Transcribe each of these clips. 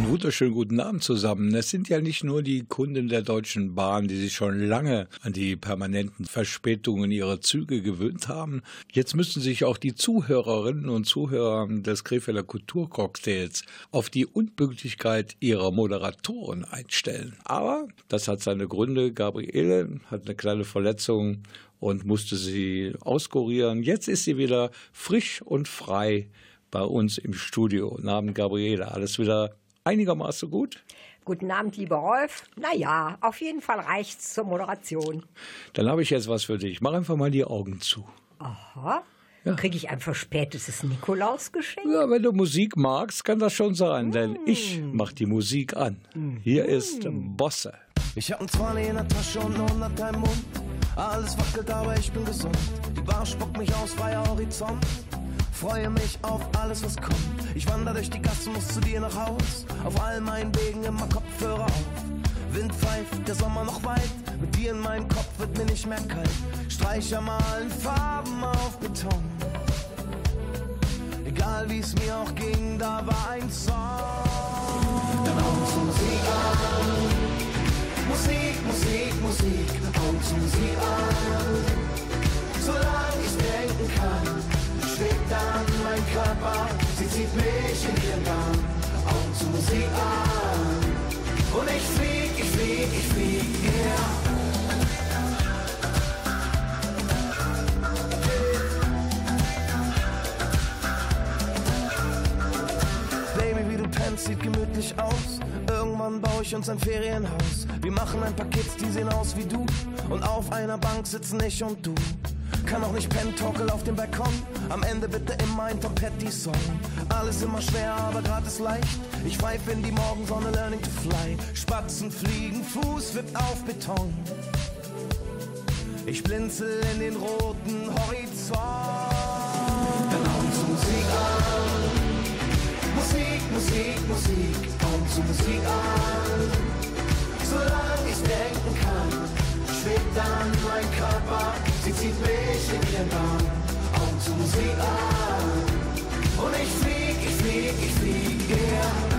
Einen wunderschönen guten Abend zusammen. Es sind ja nicht nur die Kunden der Deutschen Bahn, die sich schon lange an die permanenten Verspätungen ihrer Züge gewöhnt haben. Jetzt müssen sich auch die Zuhörerinnen und Zuhörer des Krefelder Kulturcocktails auf die Unpünktlichkeit ihrer Moderatoren einstellen. Aber das hat seine Gründe. Gabriele hat eine kleine Verletzung und musste sie auskurieren. Jetzt ist sie wieder frisch und frei bei uns im Studio. Namen Gabriele, alles wieder einigermaßen gut? Guten Abend, lieber Rolf. Naja, auf jeden Fall reicht's zur Moderation. Dann habe ich jetzt was für dich. Mach einfach mal die Augen zu. Aha. Ja. Kriege ich ein verspätetes Nikolausgeschenk? Ja, wenn du Musik magst, kann das schon sein, mm. denn ich mach die Musik an. Mm. Hier ist Bosse. Ich hab ein 20 in der Tasche und 100 im Mund. Alles wackelt, aber ich bin gesund. Die Bar spuckt mich aus, freier Horizont. Freue mich auf alles, was kommt. Ich wandere durch die Gassen, muss zu dir nach Haus. Auf all meinen Wegen immer Kopfhörer auf. Wind pfeift, der Sommer noch weit. Mit dir in meinem Kopf wird mir nicht mehr kalt. Streicher malen Farben auf Beton. Egal wie es mir auch ging, da war ein Song. Dann haut's Musik an. Musik, Musik, Musik, haut's Musik an. Solange Körper, sie zieht mich in ihren Bann, Augen zu Musik an. Und ich flieg, ich flieg, ich flieg, yeah. Sieht gemütlich aus. Irgendwann baue ich uns ein Ferienhaus. Wir machen ein paar Kids, die sehen aus wie du. Und auf einer Bank sitzen ich und du. Kann auch nicht pennen, torkel auf dem Balkon. Am Ende bitte immer ein Tompetti-Song. Alles immer schwer, aber grad ist leicht. Ich pfeife in die Morgensonne, learning to fly. Spatzen fliegen, Fuß wippt auf Beton. Ich blinzel in den roten Horizont. Dann Augen zu Musik an. Musik, Musik, Musik. Augen zu Musik an. Solange ich denken kann schwebt an mein Körper, sie zieht mich in ihren Bann, Musik an. Und ich flieg, ich flieg, ich flieg, yeah.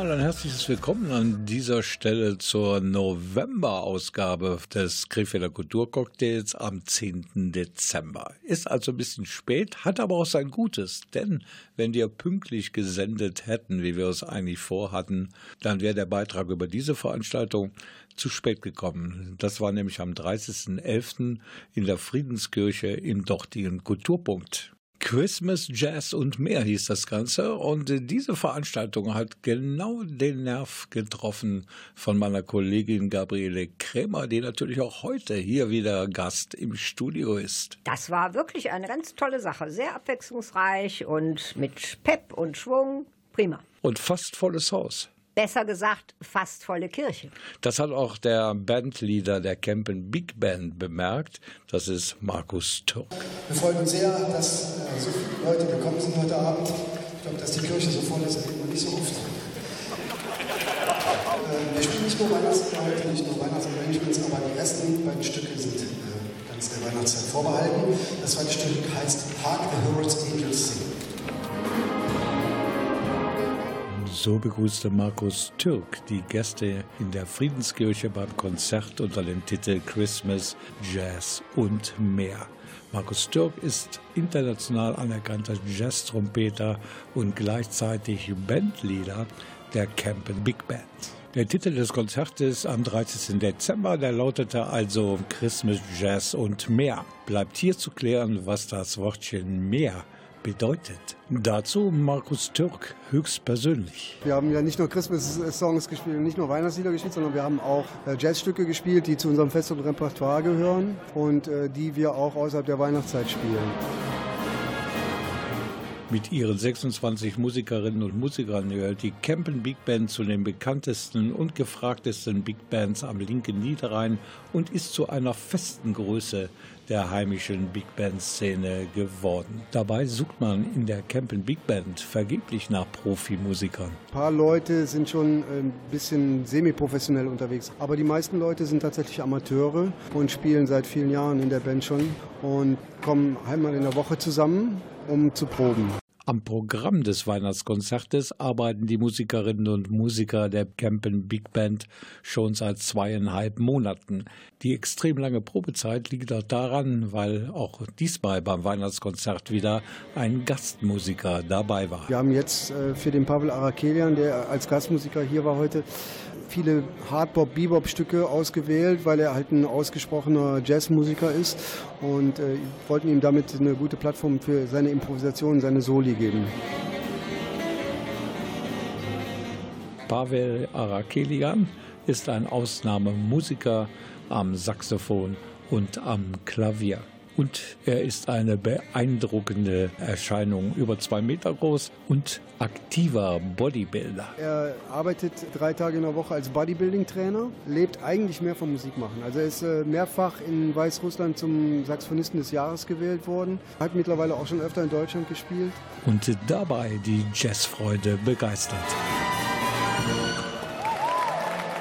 Nochmal ein herzliches Willkommen an dieser Stelle zur November-Ausgabe des Krefelder Kulturcocktails am 10. Dezember. Ist also ein bisschen spät, hat aber auch sein Gutes, denn wenn wir pünktlich gesendet hätten, wie wir es eigentlich vorhatten, dann wäre der Beitrag über diese Veranstaltung zu spät gekommen. Das war nämlich am 30.11. in der Friedenskirche im dortigen Kulturpunkt. Christmas Jazz und mehr hieß das Ganze. Und diese Veranstaltung hat genau den Nerv getroffen von meiner Kollegin Gabriele Krämer, die natürlich auch heute hier wieder Gast im Studio ist. Das war wirklich eine ganz tolle Sache. Sehr abwechslungsreich und mit Pep und Schwung. Prima. Und fast volles Haus besser gesagt fast volle Kirche. Das hat auch der Bandleader der Campen Big Band bemerkt. Das ist Markus Türk. Wir freuen uns sehr, dass so viele Leute gekommen sind heute Abend. Ich glaube, dass die Kirche so voll ist, erlebt man nicht so oft. Äh, wir spielen nicht nur Weihnachtslieder heute, nicht nur Weihnachtsarrangements, aber die ersten beiden Stücke sind äh, ganz der Weihnachtszeit vorbehalten. Das zweite Stück heißt Hark the Herald's Angels Sing. So begrüßte Markus Türk die Gäste in der Friedenskirche beim Konzert unter dem Titel Christmas, Jazz und mehr. Markus Türk ist international anerkannter Jazz-Trompeter und gleichzeitig Bandleader der Campen Big Band. Der Titel des Konzertes am 30. Dezember, der lautete also Christmas, Jazz und mehr. Bleibt hier zu klären, was das Wortchen mehr bedeutet. Dazu Markus Türk höchstpersönlich. Wir haben ja nicht nur Christmas-Songs gespielt, nicht nur Weihnachtslieder gespielt, sondern wir haben auch äh, Jazzstücke gespielt, die zu unserem Fest und Repertoire gehören und äh, die wir auch außerhalb der Weihnachtszeit spielen. Mit ihren 26 Musikerinnen und Musikern gehört die Campen Big Band zu den bekanntesten und gefragtesten Big Bands am linken Niederrhein und ist zu einer festen Größe der heimischen Big Band-Szene geworden. Dabei sucht man in der Campen Big Band vergeblich nach Profimusikern. Ein paar Leute sind schon ein bisschen semi-professionell unterwegs, aber die meisten Leute sind tatsächlich Amateure und spielen seit vielen Jahren in der Band schon und kommen einmal in der Woche zusammen um zu proben. Am Programm des Weihnachtskonzertes arbeiten die Musikerinnen und Musiker der Campen Big Band schon seit zweieinhalb Monaten. Die extrem lange Probezeit liegt auch daran, weil auch diesmal beim Weihnachtskonzert wieder ein Gastmusiker dabei war. Wir haben jetzt äh, für den Pavel Arakelian, der als Gastmusiker hier war heute, viele Hardbop, Bebop-Stücke ausgewählt, weil er halt ein ausgesprochener Jazzmusiker ist und äh, wollten ihm damit eine gute Plattform für seine Improvisation, seine Soli geben. Pavel Arakelian ist ein Ausnahmemusiker am Saxophon und am Klavier und er ist eine beeindruckende Erscheinung, über zwei Meter groß und aktiver Bodybuilder. Er arbeitet drei Tage in der Woche als Bodybuilding-Trainer, lebt eigentlich mehr vom Musikmachen. Also er ist äh, mehrfach in Weißrussland zum Saxophonisten des Jahres gewählt worden, hat mittlerweile auch schon öfter in Deutschland gespielt. Und dabei die Jazzfreude begeistert.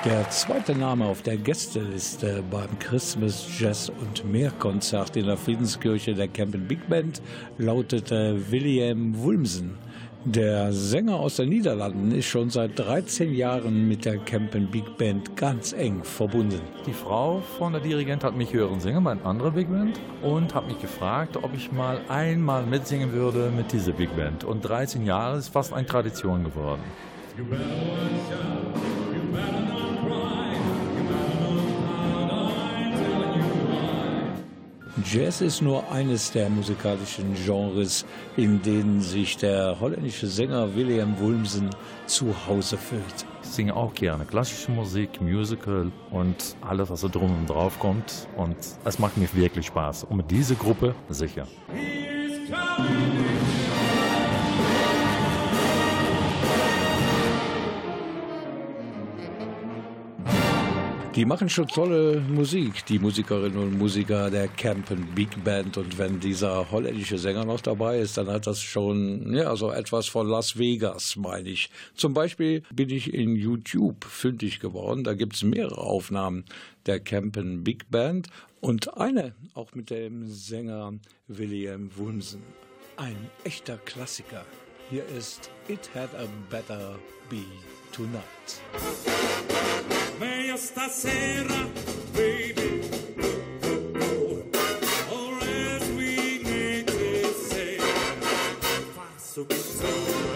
Der zweite Name auf der Gästeliste beim Christmas Jazz und mehr Konzert in der Friedenskirche der Campen Big Band lautete William Wulmsen. Der Sänger aus den Niederlanden ist schon seit 13 Jahren mit der Campen Big Band ganz eng verbunden. Die Frau von der Dirigent hat mich hören singen bei einer anderen Big Band und hat mich gefragt, ob ich mal einmal mitsingen würde mit dieser Big Band. Und 13 Jahre ist fast eine Tradition geworden. You better watch out. You better Jazz ist nur eines der musikalischen Genres, in denen sich der holländische Sänger William Wulmsen zu Hause fühlt. Ich singe auch gerne klassische Musik, Musical und alles, was da drum und drauf kommt. Und es macht mir wirklich Spaß. Und mit dieser Gruppe sicher. Die machen schon tolle Musik, die Musikerinnen und Musiker der Campen Big Band. Und wenn dieser holländische Sänger noch dabei ist, dann hat das schon ja, so etwas von Las Vegas, meine ich. Zum Beispiel bin ich in YouTube fündig geworden. Da gibt es mehrere Aufnahmen der Campen Big Band und eine auch mit dem Sänger William Wunsen. Ein echter Klassiker. Hier ist It Had a Better Be Tonight. meglio stasera, baby. Or as we need to say, fa subito.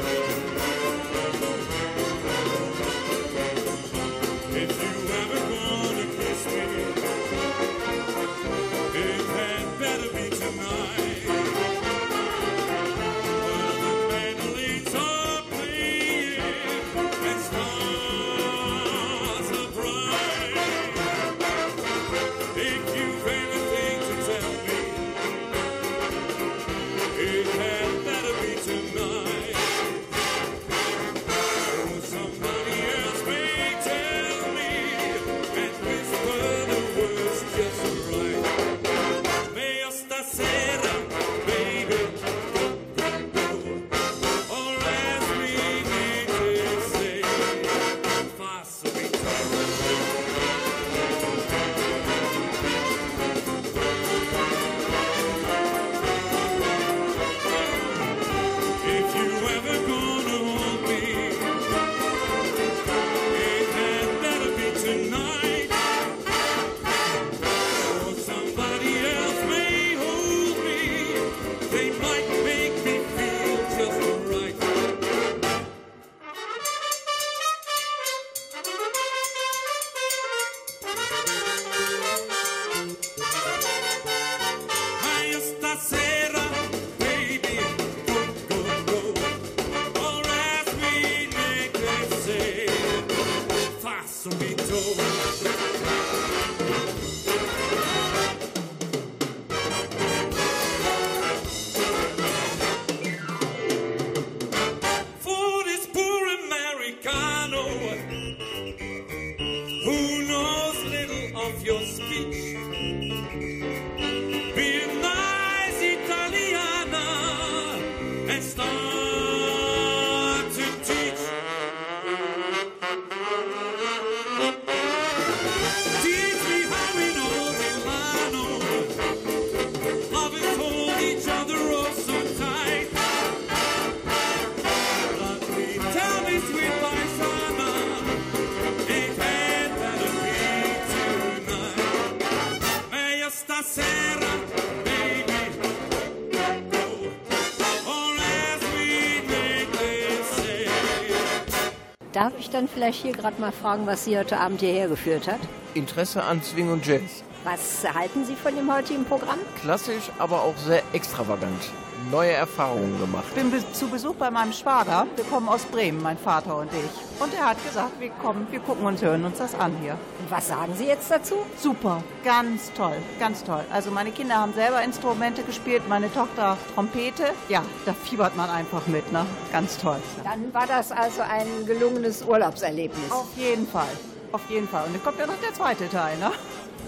Dann vielleicht hier gerade mal fragen, was Sie heute Abend hierher geführt hat? Interesse an Swing und Jazz. Was halten Sie von dem heutigen Programm? Klassisch, aber auch sehr extravagant. Neue Erfahrungen gemacht. Ich bin zu Besuch bei meinem Schwager. Wir kommen aus Bremen, mein Vater und ich. Und er hat gesagt, wir kommen, wir gucken uns, hören uns das an hier. Und was sagen Sie jetzt dazu? Super, ganz toll, ganz toll. Also meine Kinder haben selber Instrumente gespielt, meine Tochter Trompete. Ja, da fiebert man einfach mit, ne? Ganz toll. Dann war das also ein gelungenes Urlaubserlebnis. Auf jeden Fall, auf jeden Fall. Und dann kommt ja noch der zweite Teil, ne?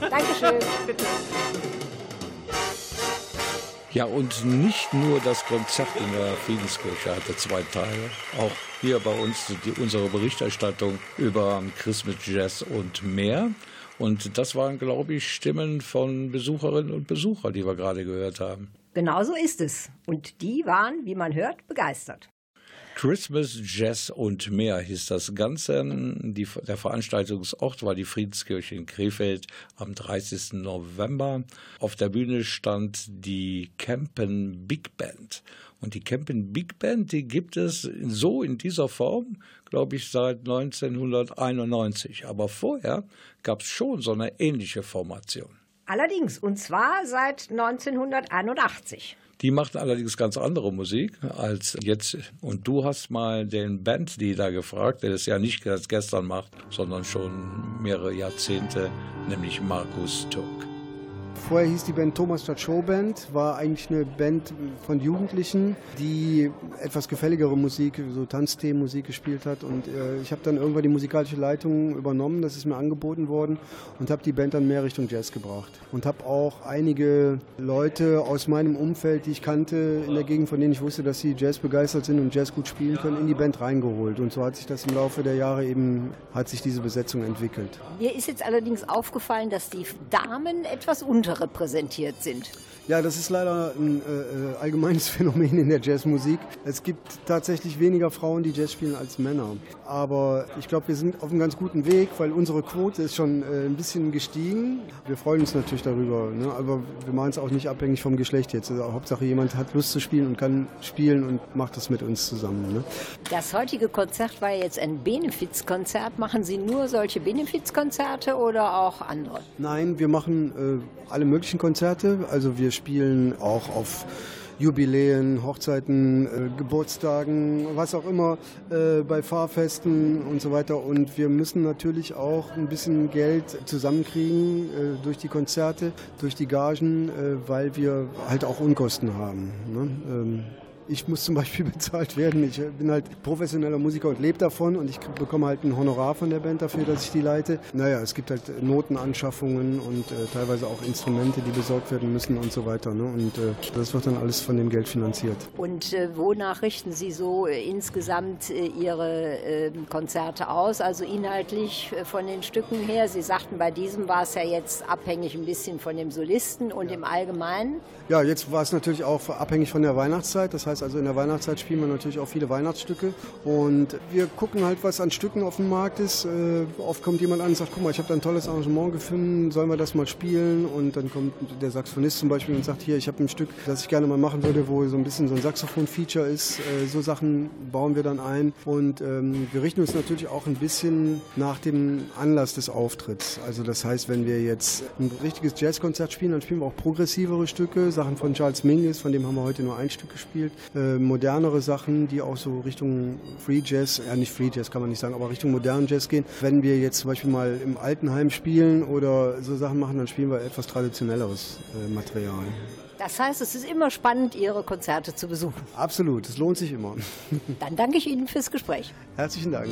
Dankeschön. Bitte. Ja, und nicht nur das Konzert in der Friedenskirche hatte zwei Teile. Auch hier bei uns die, unsere Berichterstattung über Christmas Jazz und mehr. Und das waren, glaube ich, Stimmen von Besucherinnen und Besuchern, die wir gerade gehört haben. Genau so ist es. Und die waren, wie man hört, begeistert. Christmas, Jazz und mehr hieß das Ganze. Die, der Veranstaltungsort war die Friedenskirche in Krefeld am 30. November. Auf der Bühne stand die Campen Big Band. Und die Campen Big Band, die gibt es so in dieser Form, glaube ich, seit 1991. Aber vorher gab es schon so eine ähnliche Formation. Allerdings, und zwar seit 1981. Die macht allerdings ganz andere Musik als jetzt. Und du hast mal den Bandleader gefragt, der das ja nicht erst gestern macht, sondern schon mehrere Jahrzehnte, nämlich Markus Turk. Vorher hieß die Band Thomas Stadt Showband, war eigentlich eine Band von Jugendlichen, die etwas gefälligere Musik, so Tanzthemenmusik gespielt hat. Und äh, ich habe dann irgendwann die musikalische Leitung übernommen, das ist mir angeboten worden und habe die Band dann mehr Richtung Jazz gebracht. Und habe auch einige Leute aus meinem Umfeld, die ich kannte, in der Gegend, von denen ich wusste, dass sie Jazz begeistert sind und Jazz gut spielen können, in die Band reingeholt. Und so hat sich das im Laufe der Jahre eben, hat sich diese Besetzung entwickelt. Mir ist jetzt allerdings aufgefallen, dass die Damen etwas unterrepräsentiert sind. Ja, das ist leider ein äh, allgemeines Phänomen in der Jazzmusik. Es gibt tatsächlich weniger Frauen, die Jazz spielen als Männer. Aber ich glaube, wir sind auf einem ganz guten Weg, weil unsere Quote ist schon äh, ein bisschen gestiegen. Wir freuen uns natürlich darüber, ne? aber wir machen es auch nicht abhängig vom Geschlecht jetzt. Also, Hauptsache, jemand hat Lust zu spielen und kann spielen und macht das mit uns zusammen. Ne? Das heutige Konzert war jetzt ein Benefizkonzert. Machen Sie nur solche Benefizkonzerte oder auch andere? Nein, wir machen äh, alle möglichen Konzerte. Also wir spielen auch auf Jubiläen, Hochzeiten, äh, Geburtstagen, was auch immer, äh, bei Fahrfesten und so weiter. Und wir müssen natürlich auch ein bisschen Geld zusammenkriegen äh, durch die Konzerte, durch die Gagen, äh, weil wir halt auch Unkosten haben. Ne? Ähm, ich muss zum Beispiel bezahlt werden. Ich bin halt professioneller Musiker und lebe davon und ich bekomme halt ein Honorar von der Band dafür, dass ich die leite. Naja, es gibt halt Notenanschaffungen und äh, teilweise auch Instrumente, die besorgt werden müssen und so weiter. Ne? Und äh, das wird dann alles von dem Geld finanziert. Und äh, wonach richten Sie so äh, insgesamt äh, Ihre äh, Konzerte aus? Also inhaltlich äh, von den Stücken her? Sie sagten, bei diesem war es ja jetzt abhängig ein bisschen von dem Solisten und im Allgemeinen. Ja, jetzt war es natürlich auch abhängig von der Weihnachtszeit. Das heißt also, in der Weihnachtszeit spielen wir natürlich auch viele Weihnachtsstücke. Und wir gucken halt, was an Stücken auf dem Markt ist. Äh, oft kommt jemand an und sagt, guck mal, ich habe da ein tolles Arrangement gefunden, sollen wir das mal spielen? Und dann kommt der Saxophonist zum Beispiel und sagt, hier, ich habe ein Stück, das ich gerne mal machen würde, wo so ein bisschen so ein Saxophon-Feature ist. Äh, so Sachen bauen wir dann ein. Und ähm, wir richten uns natürlich auch ein bisschen nach dem Anlass des Auftritts. Also das heißt, wenn wir jetzt ein richtiges Jazzkonzert spielen, dann spielen wir auch progressivere Stücke, Sachen von Charles Mingus, von dem haben wir heute nur ein Stück gespielt. Äh, modernere Sachen, die auch so Richtung Free Jazz, ja nicht Free Jazz kann man nicht sagen, aber Richtung modernen Jazz gehen. Wenn wir jetzt zum Beispiel mal im Altenheim spielen oder so Sachen machen, dann spielen wir etwas traditionelleres äh, Material. Das heißt, es ist immer spannend, Ihre Konzerte zu besuchen. Absolut, es lohnt sich immer. Dann danke ich Ihnen fürs Gespräch. Herzlichen Dank.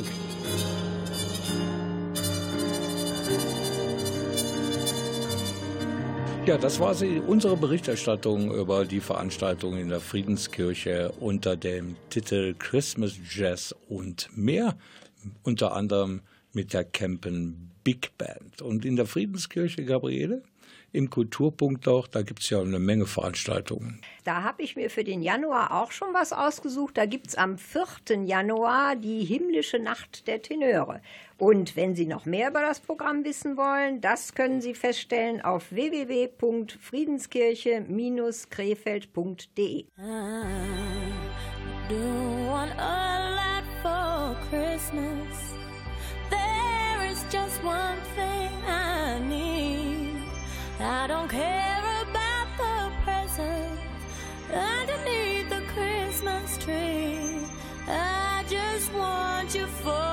Ja, das war sie, unsere Berichterstattung über die Veranstaltung in der Friedenskirche unter dem Titel Christmas Jazz und mehr, unter anderem mit der Campen Big Band. Und in der Friedenskirche, Gabriele, im Kulturpunkt auch. Da gibt es ja eine Menge Veranstaltungen. Da habe ich mir für den Januar auch schon was ausgesucht. Da gibt es am 4. Januar die himmlische Nacht der Tenöre. Und wenn Sie noch mehr über das Programm wissen wollen, das können Sie feststellen auf www.friedenskirche-krefeld.de. do want a lot for Christmas. There is just one thing. I don't care about the presents underneath the Christmas tree. I just want you for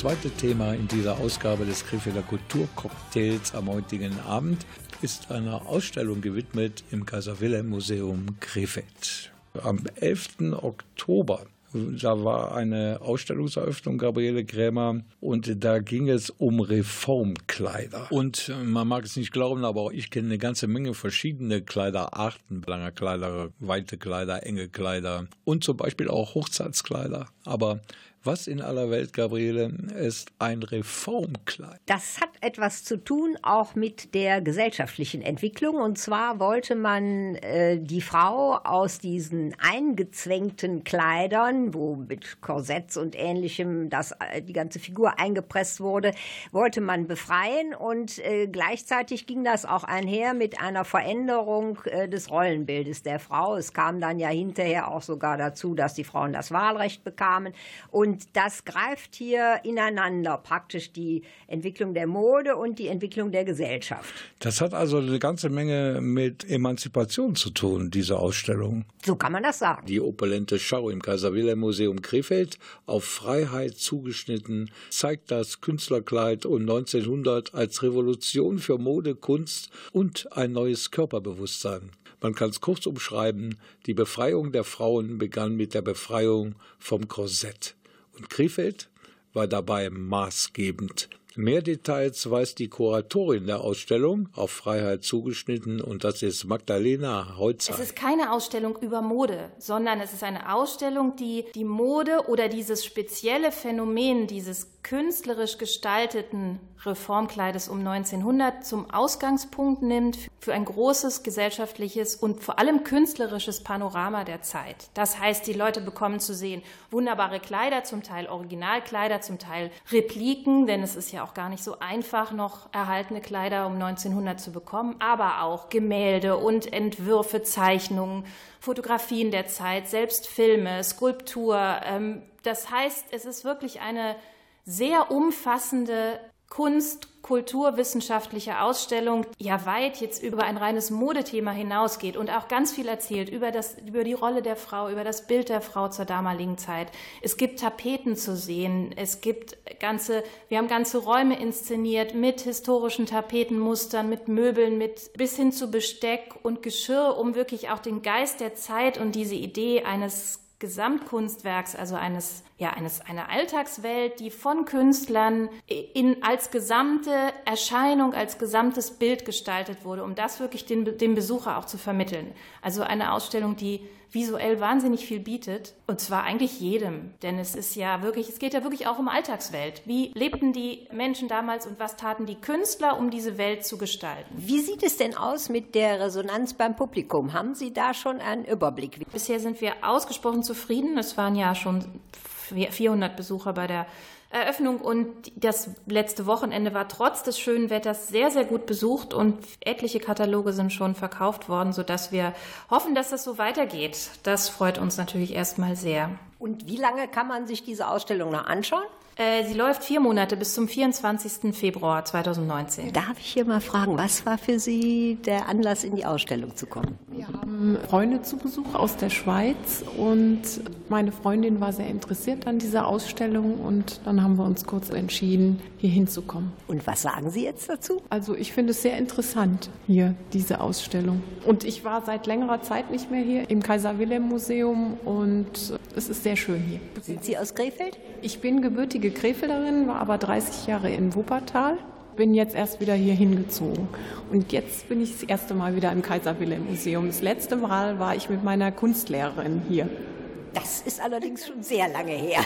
zweite Thema in dieser Ausgabe des Krefelder Kulturcocktails am heutigen Abend ist einer Ausstellung gewidmet im Kaiser Wilhelm Museum Krefeld. Am 11. Oktober da war eine Ausstellungseröffnung, Gabriele Krämer, und da ging es um Reformkleider. Und äh, man mag es nicht glauben, aber ich kenne eine ganze Menge verschiedene Kleiderarten. Lange Kleider, weite Kleider, enge Kleider und zum Beispiel auch Hochzeitskleider. Aber was in aller Welt, Gabriele, ist ein Reformkleid? Das hat etwas zu tun auch mit der gesellschaftlichen Entwicklung. Und zwar wollte man äh, die Frau aus diesen eingezwängten Kleidern, wo mit Korsetts und ähnlichem das, äh, die ganze Figur eingepresst wurde, wollte man befreien. Und äh, gleichzeitig ging das auch einher mit einer Veränderung äh, des Rollenbildes der Frau. Es kam dann ja hinterher auch sogar dazu, dass die Frauen das Wahlrecht bekamen. Und das greift hier ineinander, praktisch die Entwicklung der Mode und die Entwicklung der Gesellschaft. Das hat also eine ganze Menge mit Emanzipation zu tun, diese Ausstellung. So kann man das sagen. Die opulente Schau im Kaiser Wilhelm Museum Krefeld, auf Freiheit zugeschnitten, zeigt das Künstlerkleid um 1900 als Revolution für Mode, Kunst und ein neues Körperbewusstsein. Man kann es kurz umschreiben, die Befreiung der Frauen begann mit der Befreiung vom Korsett. Und Krefeld war dabei maßgebend. Mehr Details weiß die Kuratorin der Ausstellung auf Freiheit zugeschnitten und das ist Magdalena Heutzer. Es ist keine Ausstellung über Mode, sondern es ist eine Ausstellung, die die Mode oder dieses spezielle Phänomen dieses künstlerisch gestalteten Reformkleides um 1900 zum Ausgangspunkt nimmt für ein großes gesellschaftliches und vor allem künstlerisches Panorama der Zeit. Das heißt, die Leute bekommen zu sehen wunderbare Kleider, zum Teil Originalkleider, zum Teil Repliken, denn es ist ja auch gar nicht so einfach, noch erhaltene Kleider um 1900 zu bekommen, aber auch Gemälde und Entwürfe, Zeichnungen, Fotografien der Zeit, selbst Filme, Skulptur. Ähm, Das heißt, es ist wirklich eine sehr umfassende Kunst, kulturwissenschaftliche Ausstellung, ja weit jetzt über ein reines Modethema hinausgeht und auch ganz viel erzählt über, das, über die Rolle der Frau, über das Bild der Frau zur damaligen Zeit. Es gibt Tapeten zu sehen, es gibt ganze, wir haben ganze Räume inszeniert mit historischen Tapetenmustern, mit Möbeln, mit bis hin zu Besteck und Geschirr, um wirklich auch den Geist der Zeit und diese Idee eines Gesamtkunstwerks, also eines, ja, eines, einer Alltagswelt, die von Künstlern in, als gesamte Erscheinung, als gesamtes Bild gestaltet wurde, um das wirklich den, dem Besucher auch zu vermitteln. Also eine Ausstellung, die visuell wahnsinnig viel bietet, und zwar eigentlich jedem, denn es ist ja wirklich, es geht ja wirklich auch um Alltagswelt. Wie lebten die Menschen damals und was taten die Künstler, um diese Welt zu gestalten? Wie sieht es denn aus mit der Resonanz beim Publikum? Haben Sie da schon einen Überblick? Bisher sind wir ausgesprochen zufrieden. Es waren ja schon 400 Besucher bei der Eröffnung und das letzte Wochenende war trotz des schönen Wetters sehr, sehr gut besucht und etliche Kataloge sind schon verkauft worden, sodass wir hoffen, dass das so weitergeht. Das freut uns natürlich erstmal sehr. Und wie lange kann man sich diese Ausstellung noch anschauen? Äh, Sie läuft vier Monate bis zum 24. Februar 2019. Darf ich hier mal fragen, was war für Sie der Anlass, in die Ausstellung zu kommen? Wir haben Freunde zu Besuch aus der Schweiz und meine Freundin war sehr interessiert an dieser Ausstellung und dann haben wir uns kurz entschieden, hier hinzukommen. Und was sagen Sie jetzt dazu? Also ich finde es sehr interessant hier, diese Ausstellung. Und ich war seit längerer Zeit nicht mehr hier im Kaiser Wilhelm Museum und es ist sehr schön hier. Sind Sie aus Krefeld? Ich bin gebürtige Krefelderin, war aber 30 Jahre in Wuppertal. Bin jetzt erst wieder hier hingezogen. Und jetzt bin ich das erste Mal wieder im Kaiser Wilhelm Museum. Das letzte Mal war ich mit meiner Kunstlehrerin hier. Das ist allerdings schon sehr lange her.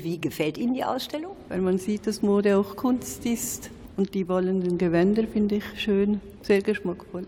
Wie gefällt Ihnen die Ausstellung? Weil man sieht, dass Mode auch Kunst ist. Und die wollenden Gewänder finde ich schön, sehr geschmackvoll.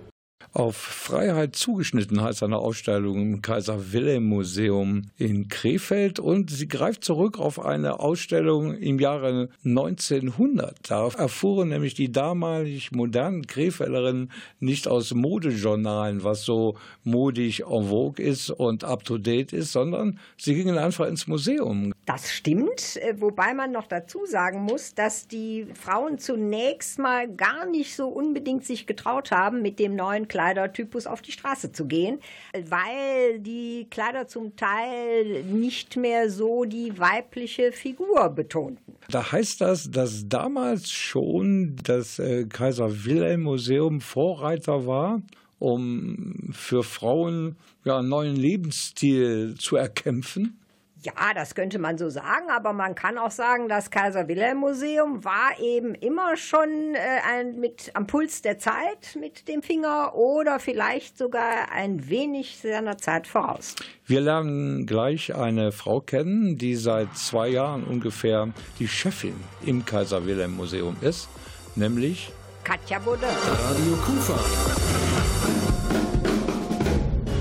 Auf Freiheit zugeschnitten heißt eine Ausstellung im Kaiser Wilhelm Museum in Krefeld und sie greift zurück auf eine Ausstellung im Jahre 1900. Da erfuhren nämlich die damalig modernen Krefelderinnen nicht aus Modejournalen, was so modisch en vogue ist und up to date ist, sondern sie gingen einfach ins Museum. Das stimmt, äh, wobei man noch dazu sagen muss, dass die Frauen zunächst mal gar nicht so unbedingt sich getraut haben, mit dem neuen Kleidertypus auf die Straße zu gehen, weil die Kleider zum Teil nicht mehr so die weibliche Figur betonten. Da heißt das, dass damals schon das äh, Kaiser Wilhelm Museum Vorreiter war, um für Frauen ja, einen neuen Lebensstil zu erkämpfen. Ja, das könnte man so sagen, aber man kann auch sagen, das Kaiser Wilhelm Museum war eben immer schon äh, ein, mit am Puls der Zeit mit dem Finger oder vielleicht sogar ein wenig seiner Zeit voraus. Wir lernen gleich eine Frau kennen, die seit zwei Jahren ungefähr die Chefin im Kaiser Wilhelm Museum ist, nämlich Katja Baudin. Radio Kufa.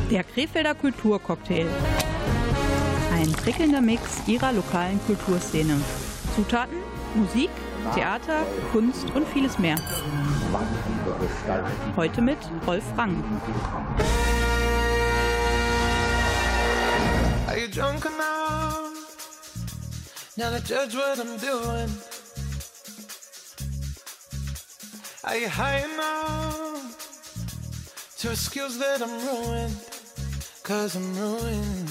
Der Krefelder Kulturcocktail. Ein prickelnder Mix ihrer lokalen Kulturszene. Zutaten, Musik, Theater, Kunst und vieles mehr. Heute mit Rolf Rang. Are you drunk enough now to judge what I'm doing? Are you high enough to excuse that I'm ruined? Cause I'm ruined.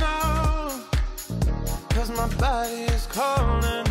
my body is calling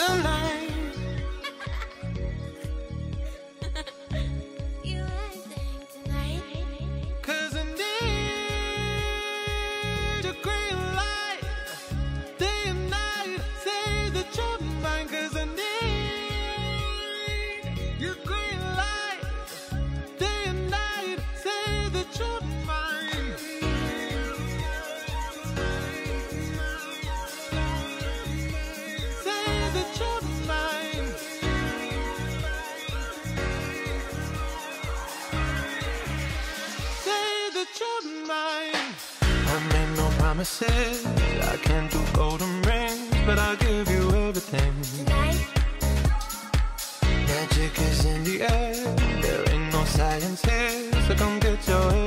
Cause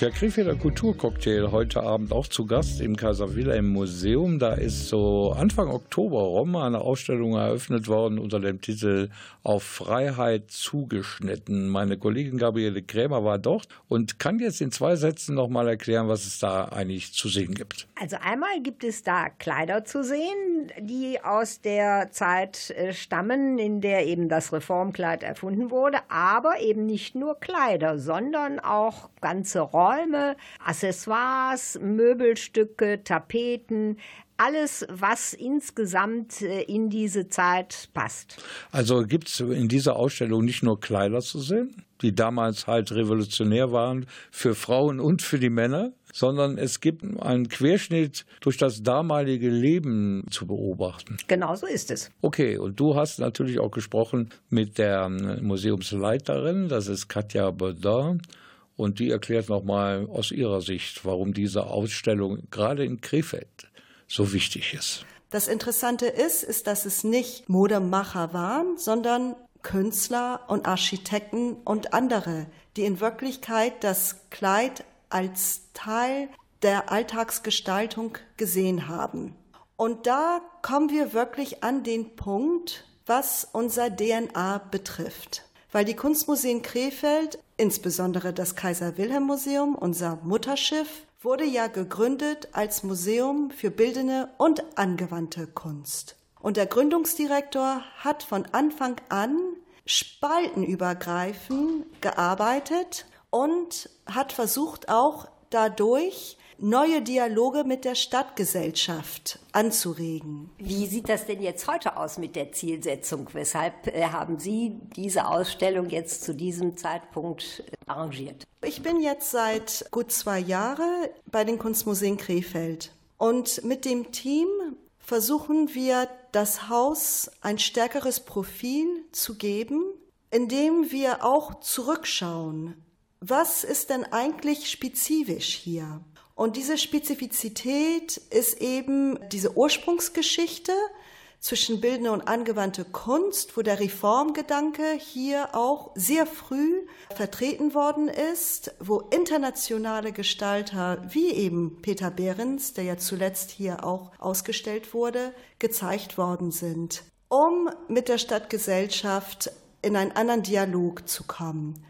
Der Krefelder Kulturcocktail heute Abend auch zu Gast im Kaiser Wilhelm Museum. Da ist so Anfang Oktober rum eine Ausstellung eröffnet worden unter dem Titel Auf Freiheit zugeschnitten. Meine Kollegin Gabriele Krämer war dort und kann jetzt in zwei Sätzen nochmal erklären, was es da eigentlich zu sehen gibt. Also einmal gibt es da Kleider zu sehen, die aus der Zeit äh, stammen, in der eben das Reformkleid erfunden wurde, aber eben nicht nur Kleider, sondern auch ganze Räume, Accessoires, Möbelstücke, Tapeten, alles, was insgesamt äh, in diese Zeit passt. Also gibt es in dieser Ausstellung nicht nur Kleider zu sehen, die damals halt revolutionär waren für Frauen und für die Männer, sondern es gibt einen Querschnitt durch das damalige Leben zu beobachten. Genau so ist es. Okay, und du hast natürlich auch gesprochen mit der ähm, Museumsleiterin, das ist Katja Baudin. Und die erklärt nochmal aus ihrer Sicht, warum diese Ausstellung gerade in Krefeld so wichtig ist. Das Interessante ist, ist, dass es nicht Modemacher waren, sondern Künstler und Architekten und andere, die in Wirklichkeit das Kleid als Teil der Alltagsgestaltung gesehen haben. Und da kommen wir wirklich an den Punkt, was unser DNA betrifft. Weil die Kunstmuseen Krefeld, insbesondere das Kaiser Wilhelm Museum, unser Mutterschiff, wurde ja gegründet als Museum für bildende und angewandte Kunst. Und der Gründungsdirektor hat von Anfang an spaltenübergreifend gearbeitet und hat versucht auch dadurch neue Dialoge mit der Stadtgesellschaft anzuregen. Wie sieht das denn jetzt heute aus mit der Zielsetzung? Weshalb äh, haben Sie diese Ausstellung jetzt zu diesem Zeitpunkt äh, arrangiert? Ich bin jetzt seit gut zwei Jahren bei den Kunstmuseen Krefeld und mit dem Team versuchen wir, das Haus ein stärkeres Profil zu geben, indem wir auch zurückschauen. Was ist denn eigentlich spezifisch hier? Und diese Spezifizität ist eben diese Ursprungsgeschichte zwischen bildende und angewandte Kunst, wo der Reformgedanke hier auch sehr früh vertreten worden ist, wo internationale Gestalter wie eben Peter Behrens, der ja zuletzt hier auch ausgestellt wurde, gezeigt worden sind, um mit der Stadtgesellschaft in einen anderen Dialog zu kommen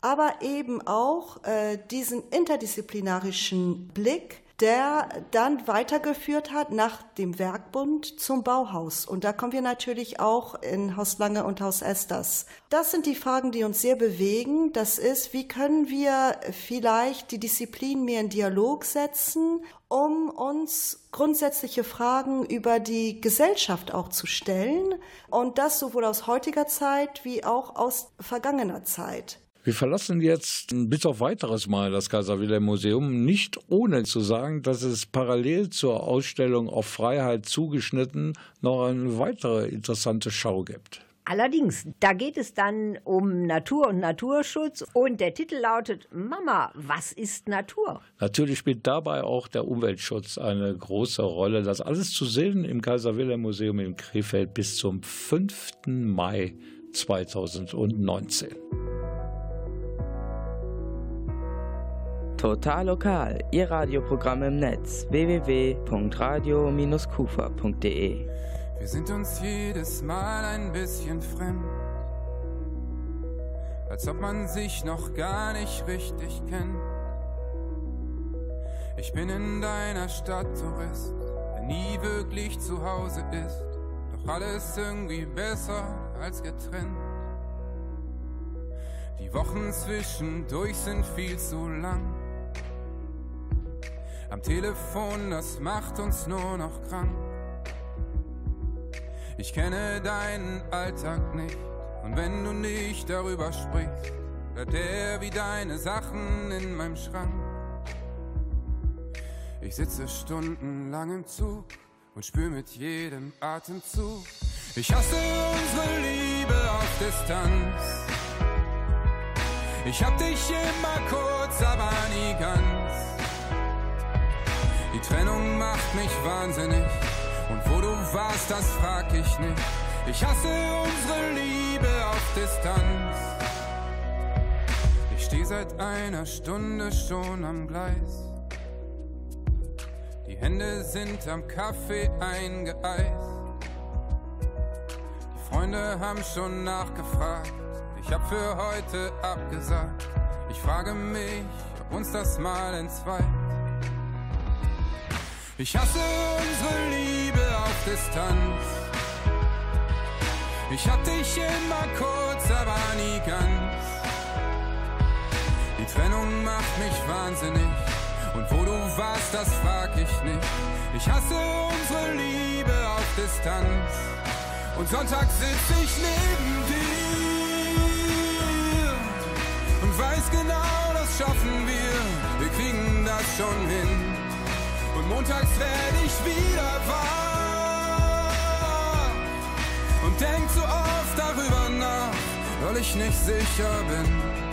aber eben auch äh, diesen interdisziplinarischen Blick, der dann weitergeführt hat nach dem Werkbund zum Bauhaus. Und da kommen wir natürlich auch in Haus Lange und Haus Esters. Das sind die Fragen, die uns sehr bewegen. Das ist, wie können wir vielleicht die Disziplin mehr in Dialog setzen, um uns grundsätzliche Fragen über die Gesellschaft auch zu stellen. Und das sowohl aus heutiger Zeit wie auch aus vergangener Zeit. Wir verlassen jetzt bis auf weiteres Mal das Kaiser Wilhelm Museum, nicht ohne zu sagen, dass es parallel zur Ausstellung auf Freiheit zugeschnitten noch eine weitere interessante Schau gibt. Allerdings, da geht es dann um Natur und Naturschutz und der Titel lautet Mama, was ist Natur? Natürlich spielt dabei auch der Umweltschutz eine große Rolle. Das alles zu sehen im Kaiser Wilhelm Museum in Krefeld bis zum 5. Mai 2019. Total lokal, Ihr Radioprogramm im Netz www.radio-kufa.de. Wir sind uns jedes Mal ein bisschen fremd, als ob man sich noch gar nicht richtig kennt. Ich bin in deiner Stadt Tourist, der nie wirklich zu Hause ist, doch alles irgendwie besser als getrennt. Die Wochen zwischendurch sind viel zu lang. Am Telefon, das macht uns nur noch krank. Ich kenne deinen Alltag nicht und wenn du nicht darüber sprichst, bleibt er wie deine Sachen in meinem Schrank. Ich sitze stundenlang im Zug und spür mit jedem Atemzug. Ich hasse unsere Liebe auf Distanz. Ich hab dich immer kurz, aber nie ganz. Die Trennung macht mich wahnsinnig. Und wo du warst, das frag ich nicht. Ich hasse unsere Liebe auf Distanz. Ich steh seit einer Stunde schon am Gleis. Die Hände sind am Kaffee eingeeist. Die Freunde haben schon nachgefragt. Ich hab für heute abgesagt. Ich frage mich, ob uns das mal entzweit. Ich hasse unsere Liebe auf Distanz. Ich hab dich immer kurz, aber nie ganz. Die Trennung macht mich wahnsinnig. Und wo du warst, das frag ich nicht. Ich hasse unsere Liebe auf Distanz. Und Sonntag sitz ich neben dir und weiß genau, das schaffen wir. Wir kriegen das schon hin. Und montags werde ich wieder wach und denk so oft darüber nach, weil ich nicht sicher bin.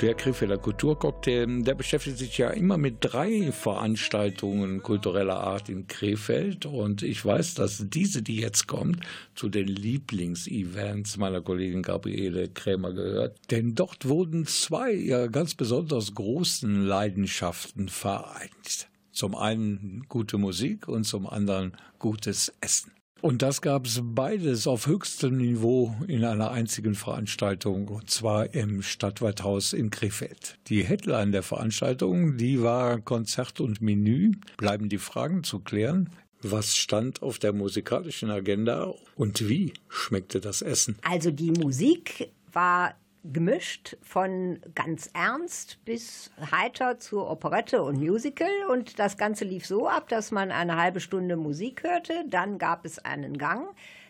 Der Krefelder Kulturcocktail, der beschäftigt sich ja immer mit drei Veranstaltungen kultureller Art in Krefeld. Und ich weiß, dass diese, die jetzt kommt, zu den Lieblingsevents meiner Kollegin Gabriele Krämer gehört. Denn dort wurden zwei ihrer ganz besonders großen Leidenschaften vereint. Zum einen gute Musik und zum anderen gutes Essen. Und das gab es beides auf höchstem Niveau in einer einzigen Veranstaltung, und zwar im Stadtwaldhaus in Krefeld. Die Headline der Veranstaltung, die war Konzert und Menü. Bleiben die Fragen zu klären. Was stand auf der musikalischen Agenda und wie schmeckte das Essen? Also die Musik war gemischt von ganz ernst bis heiter zur Operette und Musical. Und das Ganze lief so ab, dass man eine halbe Stunde Musik hörte, dann gab es einen Gang,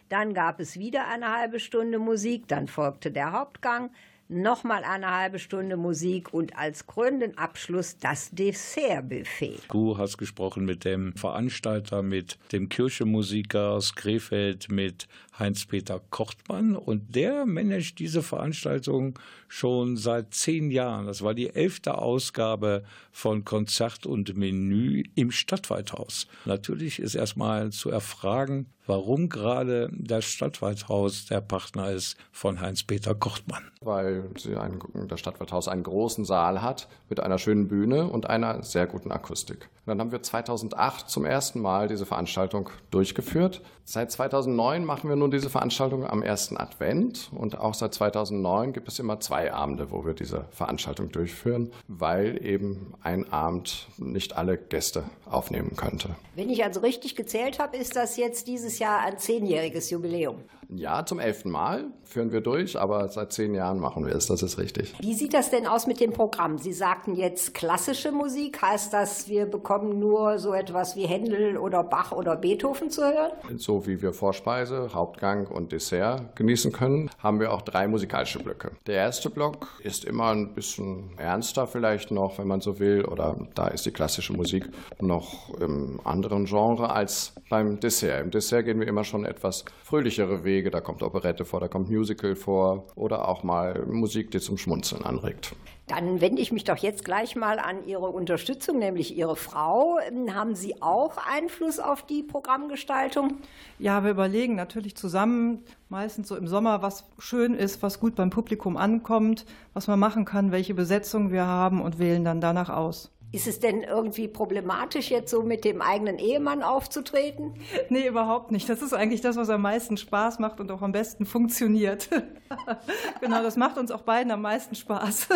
dann gab es wieder eine halbe Stunde Musik, dann folgte der Hauptgang, nochmal eine halbe Stunde Musik und als krönenden Abschluss das Dessertbuffet. Du hast gesprochen mit dem Veranstalter, mit dem Kirchenmusiker aus Krefeld, mit Heinz-Peter Kochtmann und der managt diese Veranstaltung schon seit zehn Jahren. Das war die elfte Ausgabe von Konzert und Menü im Stadtwaldhaus. Natürlich ist erstmal zu erfragen, warum gerade das Stadtwaldhaus der Partner ist von Heinz-Peter Kochtmann. Weil ein, das Stadtwaldhaus einen großen Saal hat mit einer schönen Bühne und einer sehr guten Akustik. Und dann haben wir 2008 zum ersten Mal diese Veranstaltung durchgeführt. Seit 2009 machen wir nun diese Veranstaltung am ersten Advent und auch seit 2009 gibt es immer zwei Abende, wo wir diese Veranstaltung durchführen, weil eben ein Abend nicht alle Gäste aufnehmen könnte. Wenn ich also richtig gezählt habe, ist das jetzt dieses Jahr ein zehnjähriges Jubiläum. Ja, zum elften Mal führen wir durch, aber seit zehn Jahren machen wir es, das ist richtig. Wie sieht das denn aus mit dem Programm? Sie sagten jetzt klassische Musik. Heißt das, wir bekommen nur so etwas wie Händel oder Bach oder Beethoven zu hören? So wie wir Vorspeise, Hauptgang und Dessert genießen können, haben wir auch drei musikalische Blöcke. Der erste Block ist immer ein bisschen ernster vielleicht noch, wenn man so will, oder da ist die klassische Musik noch im anderen Genre als beim Dessert. Im Dessert gehen wir immer schon etwas fröhlichere Wege. Da kommt Operette vor, da kommt Musical vor oder auch mal Musik, die zum Schmunzeln anregt. Dann wende ich mich doch jetzt gleich mal an Ihre Unterstützung, nämlich Ihre Frau. Haben Sie auch Einfluss auf die Programmgestaltung? Ja, wir überlegen natürlich zusammen, meistens so im Sommer, was schön ist, was gut beim Publikum ankommt, was man machen kann, welche Besetzung wir haben und wählen dann danach aus. Ist es denn irgendwie problematisch, jetzt so mit dem eigenen Ehemann aufzutreten? Nee, überhaupt nicht. Das ist eigentlich das, was am meisten Spaß macht und auch am besten funktioniert. genau, das macht uns auch beiden am meisten Spaß.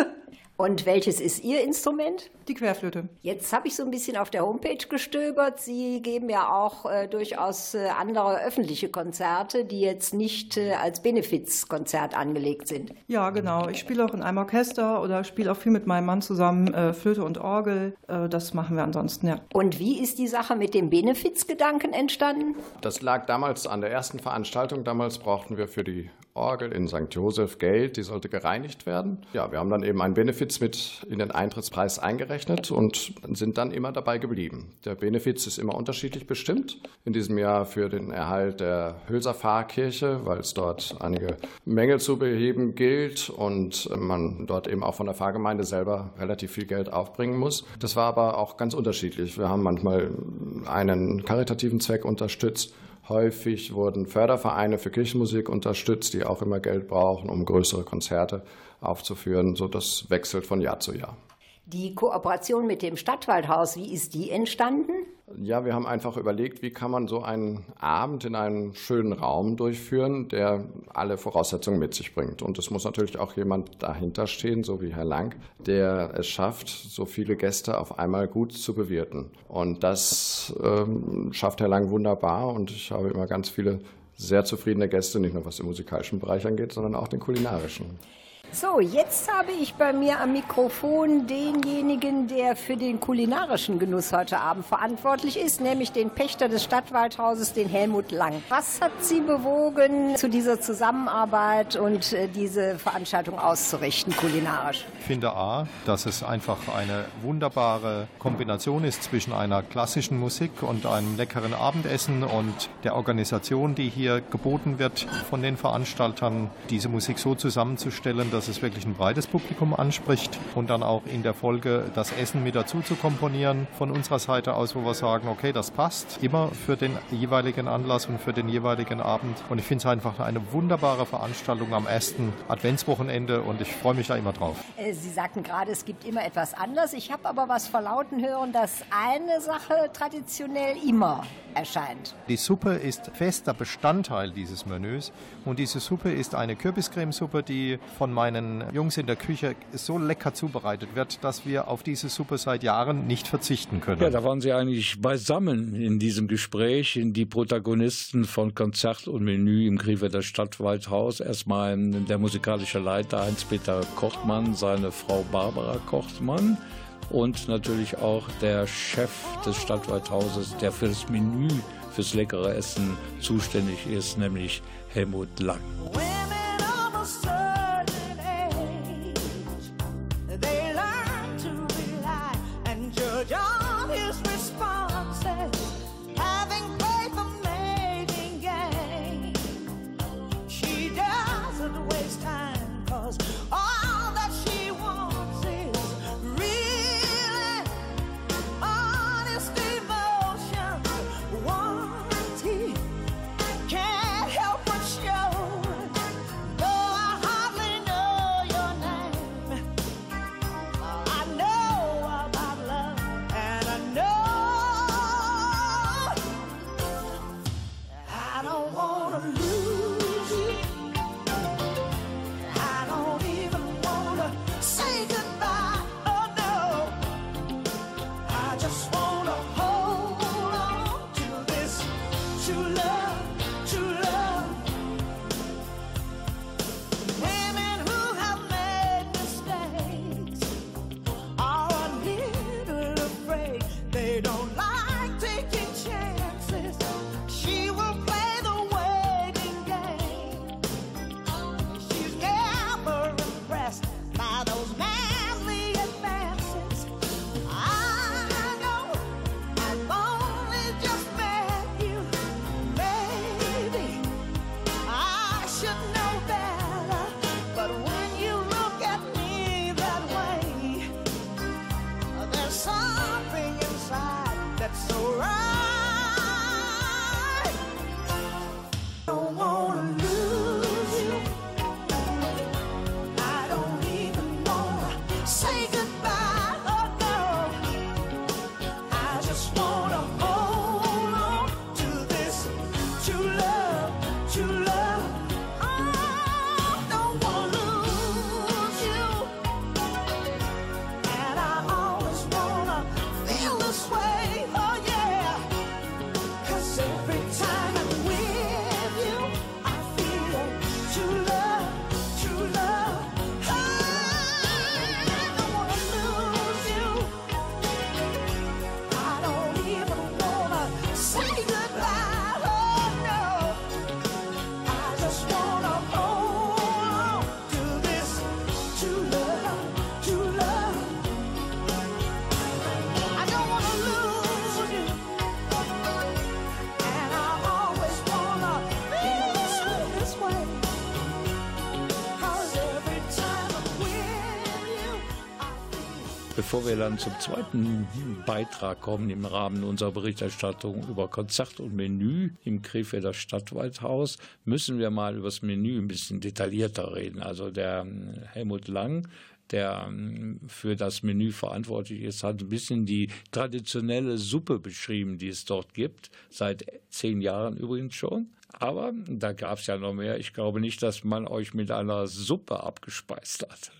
Und welches ist Ihr Instrument? Die Querflöte. Jetzt habe ich so ein bisschen auf der Homepage gestöbert. Sie geben ja auch äh, durchaus äh, andere öffentliche Konzerte, die jetzt nicht äh, als Benefizkonzert angelegt sind. Ja, genau. Ich spiele auch in einem Orchester oder spiele auch viel mit meinem Mann zusammen äh, Flöte und Orgel. Äh, das machen wir ansonsten, ja. Und wie ist die Sache mit dem Benefizgedanken entstanden? Das lag damals an der ersten Veranstaltung. Damals brauchten wir für die Orgel in St. Josef Geld, die sollte gereinigt werden. Ja, wir haben dann eben einen Benefiz mit in den Eintrittspreis eingerechnet und sind dann immer dabei geblieben. Der Benefiz ist immer unterschiedlich bestimmt. In diesem Jahr für den Erhalt der Hülser Pfarrkirche, weil es dort einige Mängel zu beheben gilt und man dort eben auch von der Pfarrgemeinde selber relativ viel Geld aufbringen muss. Das war aber auch ganz unterschiedlich. Wir haben manchmal einen karitativen Zweck unterstützt Häufig wurden Fördervereine für Kirchenmusik unterstützt, die auch immer Geld brauchen, um größere Konzerte aufzuführen. So das wechselt von Jahr zu Jahr. Die Kooperation mit dem Stadtwaldhaus, wie ist die entstanden? Ja, wir haben einfach überlegt, wie kann man so einen Abend in einem schönen Raum durchführen, der alle Voraussetzungen mit sich bringt. Und es muss natürlich auch jemand dahinter stehen, so wie Herr Lang, der es schafft, so viele Gäste auf einmal gut zu bewirten. Und das ähm, schafft Herr Lang wunderbar. Und ich habe immer ganz viele sehr zufriedene Gäste, nicht nur was den musikalischen Bereich angeht, sondern auch den kulinarischen. So, jetzt habe ich bei mir am Mikrofon denjenigen, der für den kulinarischen Genuss heute Abend verantwortlich ist, nämlich den Pächter des Stadtwaldhauses, den Helmut Lang. Was hat Sie bewogen, zu dieser Zusammenarbeit und äh, diese Veranstaltung auszurichten, kulinarisch? Ich finde A, dass es einfach eine wunderbare Kombination ist zwischen einer klassischen Musik und einem leckeren Abendessen und der Organisation, die hier geboten wird von den Veranstaltern, diese Musik so zusammenzustellen, dass es wirklich ein breites Publikum anspricht und dann auch in der Folge das Essen mit dazu zu komponieren von unserer Seite aus, wo wir sagen, okay, das passt immer für den jeweiligen Anlass und für den jeweiligen Abend. Und ich finde es einfach eine wunderbare Veranstaltung am ersten Adventswochenende und ich freue mich da immer drauf. Äh, Sie sagten gerade, es gibt immer etwas anders. Ich habe aber was verlauten hören, dass eine Sache traditionell immer erscheint. Die Suppe ist fester Bestandteil dieses Menüs und diese Suppe ist eine Kürbiscremesuppe, die von meinen Jungs in der Küche so lecker zubereitet wird, dass wir auf diese Suppe seit Jahren nicht verzichten können. Ja, da waren Sie eigentlich beisammen in diesem Gespräch, in die Protagonisten von Konzert und Menü im Krefelder Stadtwaldhaus. Erstmal der musikalische Leiter Heinz-Peter Kochtmann, seine Frau Barbara Kochtmann und natürlich auch der Chef des Stadtwaldhauses, der für das Menü, fürs leckere Essen zuständig ist, nämlich Helmut Lang. Women Bevor wir dann zum zweiten Beitrag kommen im Rahmen unserer Berichterstattung über Konzert und Menü im Krefelder Stadtwaldhaus, müssen wir mal über das Menü ein bisschen detaillierter reden. Also der ähm, Helmut Lang, der ähm, für das Menü verantwortlich ist, hat ein bisschen die traditionelle Suppe beschrieben, die es dort gibt, seit zehn Jahren übrigens schon. Aber da gab es ja noch mehr. Ich glaube nicht, dass man euch mit einer Suppe abgespeist hat.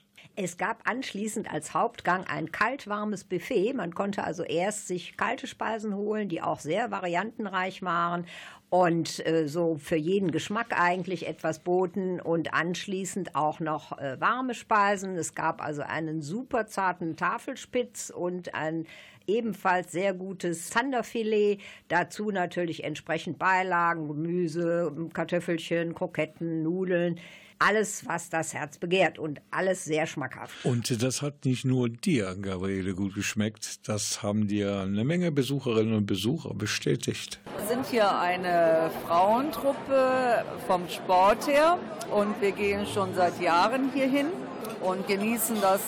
Es gab anschließend als Hauptgang ein kaltwarmes Buffet. Man konnte also erst sich kalte Speisen holen, die auch sehr variantenreich waren und äh, so für jeden Geschmack eigentlich etwas boten und anschließend auch noch äh, warme Speisen. Es gab also einen super zarten Tafelspitz und ein ebenfalls sehr gutes Zanderfilet. Dazu natürlich entsprechend Beilagen, Gemüse, Kartoffelchen, Kroketten, Nudeln. Alles, was das Herz begehrt und alles sehr schmackhaft. Und das hat nicht nur dir, Gabriele, gut geschmeckt. Das haben dir eine Menge Besucherinnen und Besucher bestätigt. Wir sind hier eine Frauentruppe vom Sport her und wir gehen schon seit Jahren hierhin und genießen das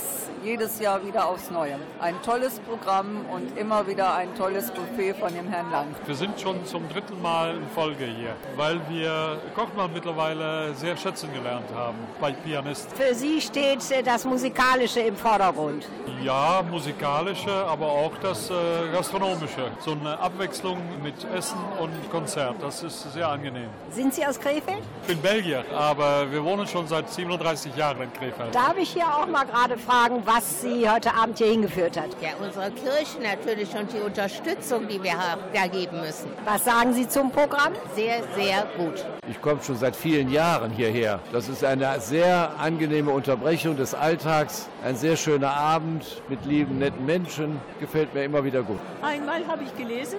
jedes Jahr wieder aufs Neue. Ein tolles Programm und immer wieder ein tolles Buffet von dem Herrn Lang. Wir sind schon zum dritten Mal in Folge hier, weil wir Kochmann mittlerweile sehr schätzen gelernt haben bei Pianist. Für Sie steht äh, das Musikalische im Vordergrund. Ja, musikalische, aber auch das äh, gastronomische. So eine Abwechslung mit Essen und Konzert, das ist sehr angenehm. Sind Sie aus Krefeld? Ich bin Belgier, aber wir wohnen schon seit 37 Jahren in Krefeld. Darf ich hier auch mal gerade fragen, was Sie heute Abend hier hingeführt hat? Ja, unsere Kirche natürlich und die Unterstützung, die wir da geben müssen. Was sagen Sie zum Programm? Sehr, sehr gut. Ich komme schon seit vielen Jahren hierher. Das ist eine sehr angenehme Unterbrechung des Alltags, ein sehr schöner Abend mit lieben, netten Menschen. Gefällt mir immer wieder gut. Einmal habe ich gelesen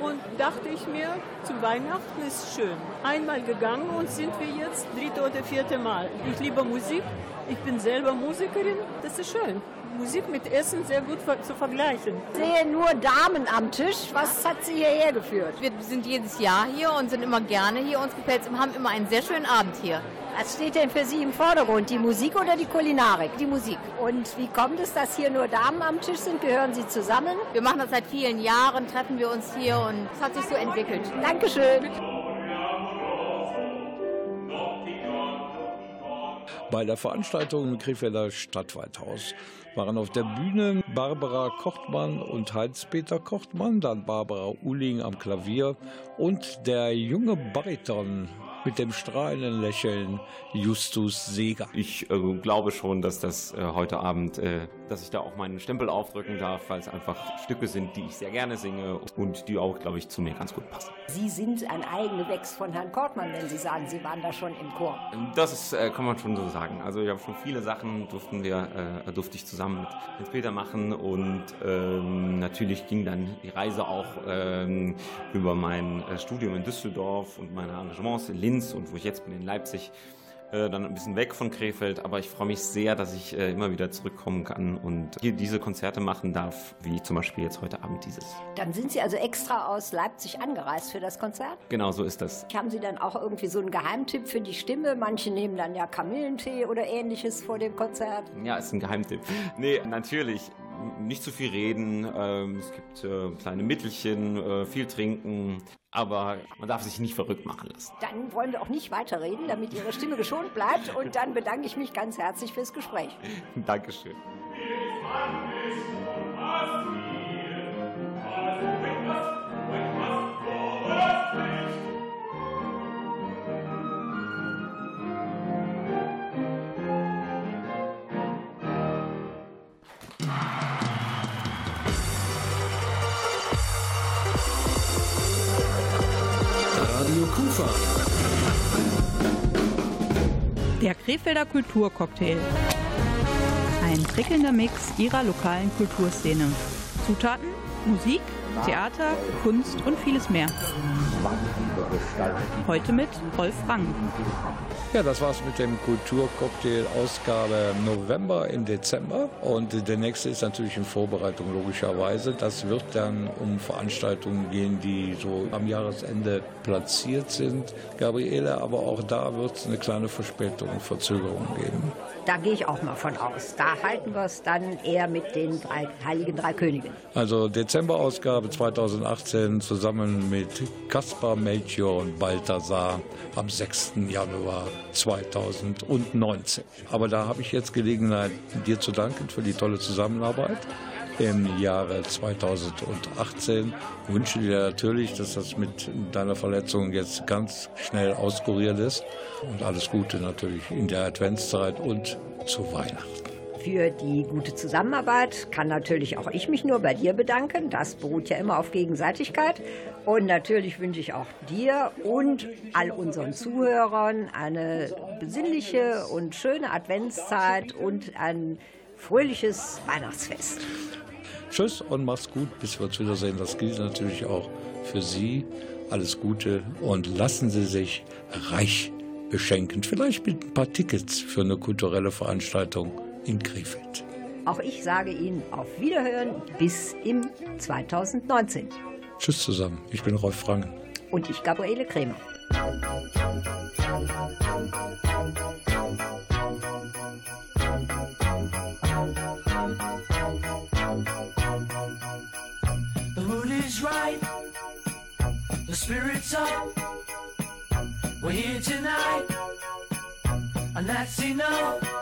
und dachte ich mir, zu Weihnachten ist schön. Einmal gegangen und sind wir jetzt dritte oder vierte Mal. Ich liebe Musik, ich bin selber Musikerin, das ist schön. Musik mit Essen sehr gut zu vergleichen. Ich sehe nur Damen am Tisch. Was hat Sie hierher geführt? Wir sind jedes Jahr hier und sind immer gerne hier. Uns gefällt es und haben immer einen sehr schönen Abend hier. Was steht denn für Sie im Vordergrund? Die Musik oder die Kulinarik? Die Musik. Und wie kommt es, dass hier nur Damen am Tisch sind? Gehören Sie zusammen? Wir machen das seit vielen Jahren, treffen wir uns hier und es hat sich so entwickelt. Dankeschön. Bei der Veranstaltung im Krefelder Stadtwaldhaus. Waren auf der Bühne Barbara Kochtmann und Heinz-Peter Kochtmann, dann Barbara Uhling am Klavier und der junge Bariton mit dem strahlenden Lächeln Justus Seeger. Ich äh, glaube schon, dass das äh, heute Abend, äh, dass ich da auch meinen Stempel aufdrücken darf, weil es einfach Stücke sind, die ich sehr gerne singe und die auch, glaube ich, zu mir ganz gut passen. Sie sind ein Eigengewächs von Herrn Kortmann, wenn Sie sagen, Sie waren da schon im Chor. Das ist, äh, kann man schon so sagen. Also ich habe schon viele Sachen durften wir, äh, durfte ich zusammen mit, mit Peter machen und ähm, natürlich ging dann die Reise auch ähm, über mein äh, Studium in Düsseldorf und meine Engagements in Linz und wo ich jetzt bin in Leipzig äh, dann ein bisschen weg von Krefeld, aber ich freue mich sehr, dass ich äh, immer wieder zurückkommen kann und hier diese Konzerte machen darf, wie zum Beispiel jetzt heute Abend dieses. Dann sind Sie also extra aus Leipzig angereist für das Konzert? Genau so ist das. Haben Sie dann auch irgendwie so einen Geheimtipp für die Stimme? Manche nehmen dann ja Kamillentee oder ähnliches vor dem Konzert. Ja, ist ein Geheimtipp. Nee, natürlich. Nicht zu viel reden, ähm, es gibt äh, kleine Mittelchen, äh, viel trinken, aber man darf sich nicht verrückt machen lassen. Dann wollen wir auch nicht weiterreden, damit Ihre Stimme geschont bleibt. Und dann bedanke ich mich ganz herzlich fürs Gespräch. Dankeschön. Radio Kufa. Der Krefelder Kulturcocktail. Ein prickelnder Mix ihrer lokalen Kulturszene. Zutaten, Musik, Theater, Kunst und vieles mehr. Heute mit Rolf Rang. Ja, das war's mit dem Kulturcocktail Ausgabe November im Dezember. Und der nächste ist natürlich in Vorbereitung logischerweise. Das wird dann um Veranstaltungen gehen, die so am Jahresende platziert sind. Gabriele, aber auch da wird es eine kleine Verspätung und Verzögerung geben. Da gehe ich auch mal von aus. Da halten wir es dann eher mit den drei, Heiligen Drei Königen. Also Dezemberausgabe 2018 zusammen mit Kaspar, Melchior und Balthasar am 6. Januar 2019. Aber da habe ich jetzt Gelegenheit, dir zu danken für die tolle Zusammenarbeit im Jahre 2018. Ich wünsche dir natürlich, dass das mit deiner Verletzung jetzt ganz schnell auskuriert ist und alles Gute natürlich in der Adventszeit und zu Weihnachten. Für die gute Zusammenarbeit kann natürlich auch ich mich nur bei dir bedanken. Das beruht ja immer auf Gegenseitigkeit. Und natürlich wünsche ich auch dir und all unseren Zuhörern eine besinnliche und schöne Adventszeit und ein fröhliches Weihnachtsfest. Tschüss und mach's gut, bis wir uns wiedersehen. Das gilt natürlich auch für Sie. Alles Gute und lassen Sie sich reich beschenken. Vielleicht mit ein paar Tickets für eine kulturelle Veranstaltung in Krefeld. Auch ich sage Ihnen auf Wiederhören bis im 2019. Tschüss zusammen. Ich bin Rolf Frangen. Und ich Gabriele Krämer. The mood is right, the spirit's up. We're here tonight, and that's enough.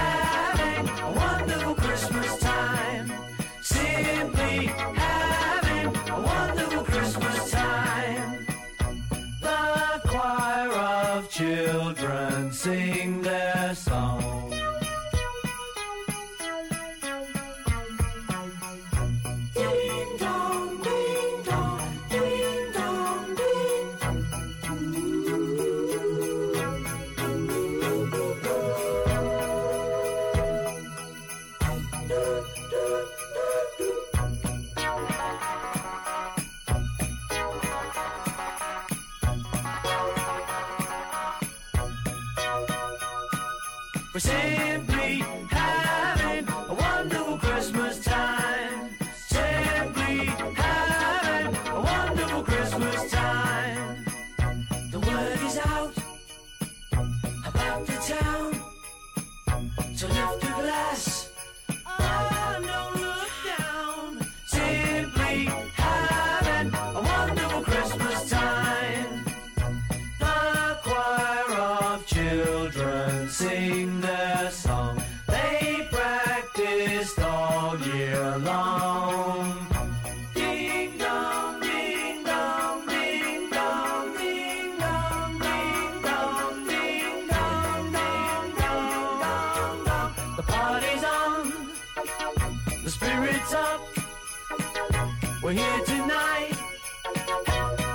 We're here tonight,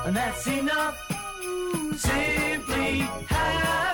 and that's enough. Simply having